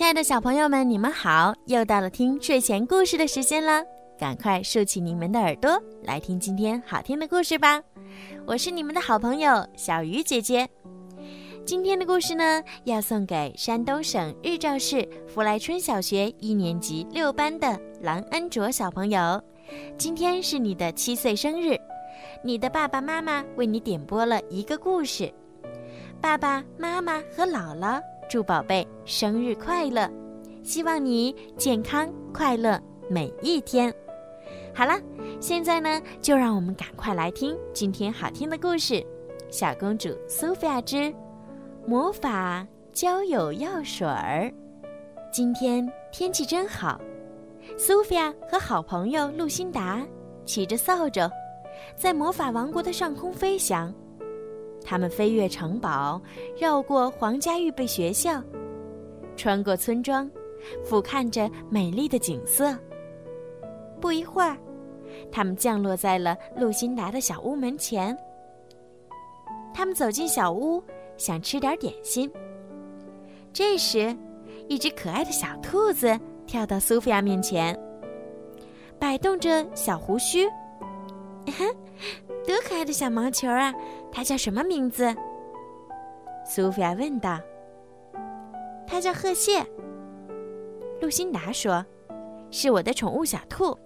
亲爱的小朋友们，你们好！又到了听睡前故事的时间了，赶快竖起你们的耳朵，来听今天好听的故事吧！我是你们的好朋友小鱼姐姐。今天的故事呢，要送给山东省日照市福来春小学一年级六班的郎恩卓小朋友。今天是你的七岁生日，你的爸爸妈妈为你点播了一个故事。爸爸妈妈和姥姥祝宝贝生日快乐，希望你健康快乐每一天。好了，现在呢，就让我们赶快来听今天好听的故事《小公主苏菲亚之魔法交友药水儿》。今天天气真好，苏菲亚和好朋友露辛达骑着扫帚，在魔法王国的上空飞翔。他们飞越城堡，绕过皇家预备学校，穿过村庄，俯瞰着美丽的景色。不一会儿，他们降落在了露辛达的小屋门前。他们走进小屋，想吃点点心。这时，一只可爱的小兔子跳到苏菲亚面前，摆动着小胡须。多可爱的小毛球啊！它叫什么名字？苏菲亚问道。它叫鹤蟹。露辛达说：“是我的宠物小兔。”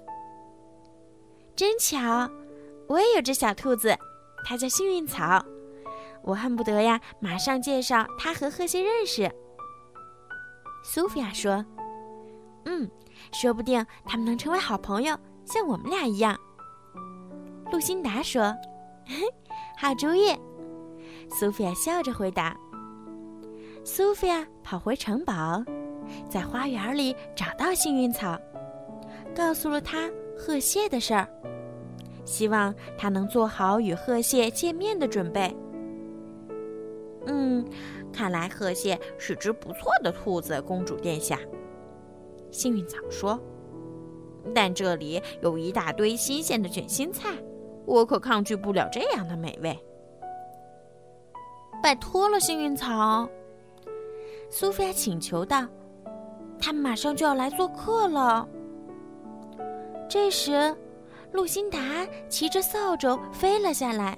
真巧，我也有只小兔子，它叫幸运草。我恨不得呀，马上介绍它和鹤蟹认识。苏菲亚说：“嗯，说不定他们能成为好朋友，像我们俩一样。”露辛达说：“ 好主意。”苏菲亚笑着回答。苏菲亚跑回城堡，在花园里找到幸运草，告诉了他鹤蟹的事儿，希望他能做好与鹤蟹见面的准备。嗯，看来鹤蟹是只不错的兔子，公主殿下。幸运草说：“但这里有一大堆新鲜的卷心菜。”我可抗拒不了这样的美味。拜托了，幸运草。苏菲亚请求道：“他们马上就要来做客了。”这时，露辛达骑着扫帚飞了下来。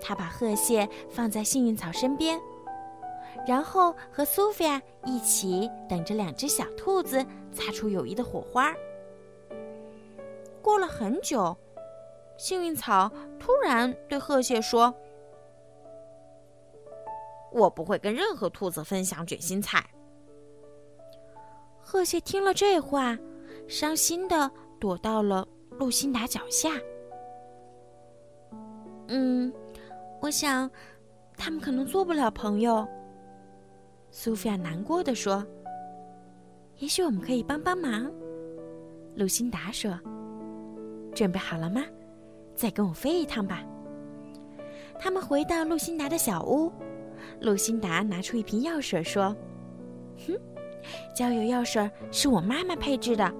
他把贺蟹放在幸运草身边，然后和苏菲亚一起等着两只小兔子擦出友谊的火花。过了很久。幸运草突然对鹤蟹说：“我不会跟任何兔子分享卷心菜。”鹤蟹听了这话，伤心的躲到了露辛达脚下。嗯，我想他们可能做不了朋友。”苏菲亚难过的说。“也许我们可以帮帮忙。”露辛达说。“准备好了吗？”再跟我飞一趟吧。他们回到露辛达的小屋，露辛达拿出一瓶药水说：“哼，交友药水是我妈妈配制的，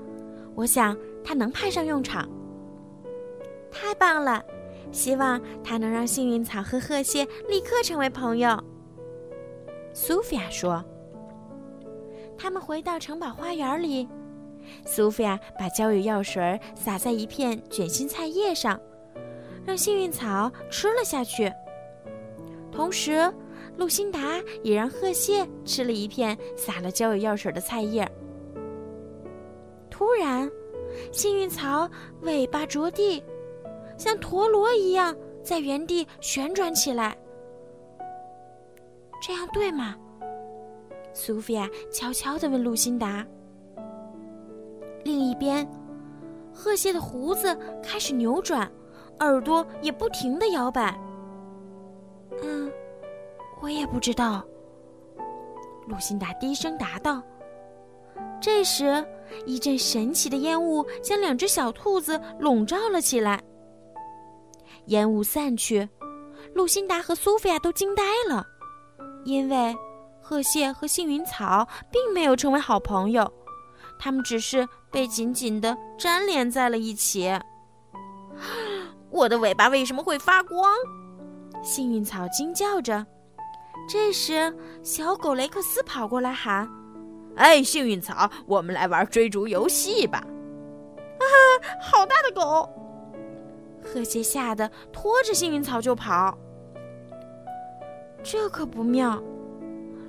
我想它能派上用场。太棒了，希望它能让幸运草和鹤蟹立刻成为朋友。”苏菲亚说。他们回到城堡花园里，苏菲亚把交友药水洒在一片卷心菜叶上。让幸运草吃了下去，同时，露辛达也让鹤蟹吃了一片撒了交友药水的菜叶。突然，幸运草尾巴着地，像陀螺一样在原地旋转起来。这样对吗？苏菲亚悄悄地问露辛达。另一边，鹤蟹的胡子开始扭转。耳朵也不停的摇摆。嗯，我也不知道。露辛达低声答道。这时，一阵神奇的烟雾将两只小兔子笼罩了起来。烟雾散去，露辛达和苏菲亚都惊呆了，因为鹤蟹和幸运草并没有成为好朋友，他们只是被紧紧的粘连在了一起。我的尾巴为什么会发光？幸运草惊叫着。这时，小狗雷克斯跑过来喊：“哎，幸运草，我们来玩追逐游戏吧！”啊，好大的狗！贺谢吓得拖着幸运草就跑。这可不妙，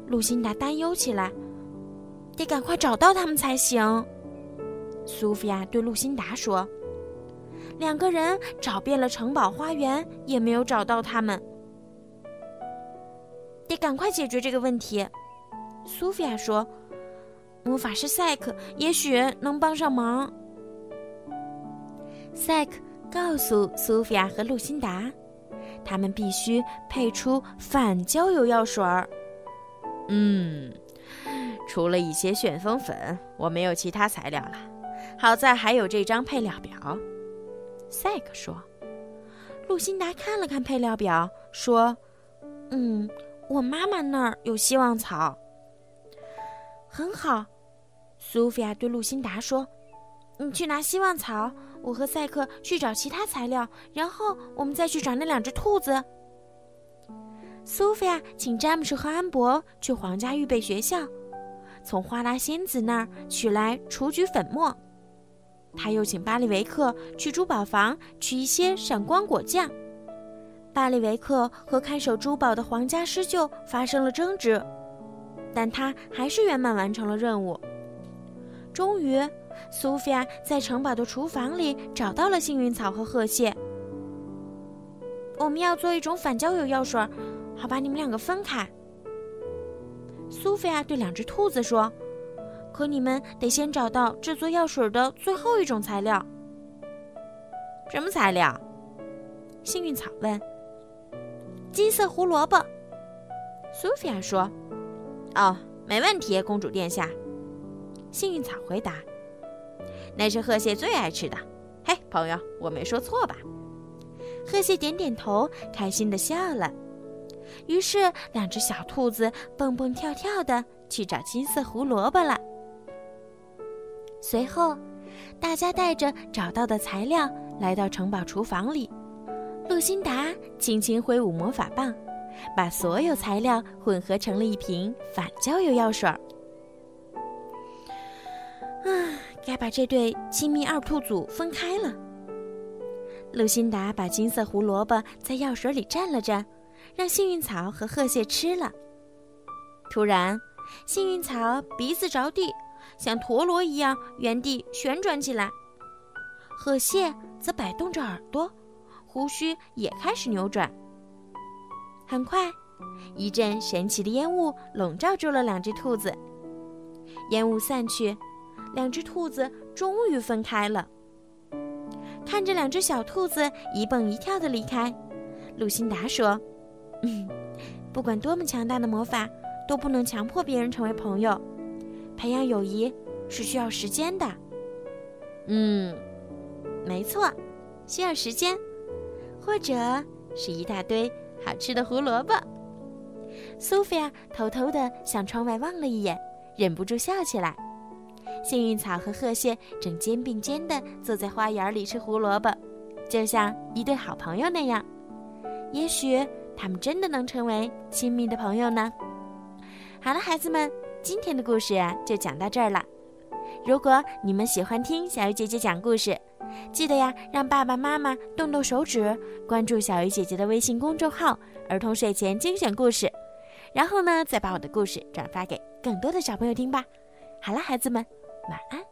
露辛达担忧起来，得赶快找到他们才行。苏菲亚对露辛达说：“两个人找遍了城堡花园，也没有找到他们，得赶快解决这个问题。”苏菲亚说：“魔法师赛克也许能帮上忙。”赛克告诉苏菲亚和露辛达。他们必须配出反焦油药水儿。嗯，除了一些旋风粉，我没有其他材料了。好在还有这张配料表。赛克说。露辛达看了看配料表，说：“嗯，我妈妈那儿有希望草。”很好，苏菲亚对露辛达说：“你去拿希望草。”我和赛克去找其他材料，然后我们再去找那两只兔子。苏菲亚请詹姆士和安博去皇家预备学校，从花拉仙子那儿取来雏菊粉末。他又请巴利维克去珠宝房取一些闪光果酱。巴利维克和看守珠宝的皇家狮鹫发生了争执，但他还是圆满完成了任务。终于。苏菲亚在城堡的厨房里找到了幸运草和褐蟹。我们要做一种反交友药水，好把你们两个分开。苏菲亚对两只兔子说：“可你们得先找到制作药水的最后一种材料。”什么材料？幸运草问。“金色胡萝卜。”苏菲亚说。“哦，没问题，公主殿下。”幸运草回答。那是贺蟹最爱吃的。嘿，朋友，我没说错吧？贺蟹点点头，开心地笑了。于是，两只小兔子蹦蹦跳跳地去找金色胡萝卜了。随后，大家带着找到的材料来到城堡厨房里。露辛达轻轻挥舞魔法棒，把所有材料混合成了一瓶反焦油药水儿。啊！该把这对亲密二兔组分开了。露辛达把金色胡萝卜在药水里蘸了蘸，让幸运草和鹤蟹吃了。突然，幸运草鼻子着地，像陀螺一样原地旋转起来；河蟹则摆动着耳朵，胡须也开始扭转。很快，一阵神奇的烟雾笼罩住了两只兔子。烟雾散去。两只兔子终于分开了。看着两只小兔子一蹦一跳的离开，露辛达说：“嗯，不管多么强大的魔法，都不能强迫别人成为朋友。培养友谊是需要时间的。”“嗯，没错，需要时间，或者是一大堆好吃的胡萝卜。”苏菲亚偷偷地向窗外望了一眼，忍不住笑起来。幸运草和鹤蟹正肩并肩地坐在花园里吃胡萝卜，就像一对好朋友那样。也许他们真的能成为亲密的朋友呢。好了，孩子们，今天的故事啊就讲到这儿了。如果你们喜欢听小鱼姐姐讲故事，记得呀让爸爸妈妈动动手指关注小鱼姐姐的微信公众号“儿童睡前精选故事”，然后呢再把我的故事转发给更多的小朋友听吧。好了，孩子们。晚安。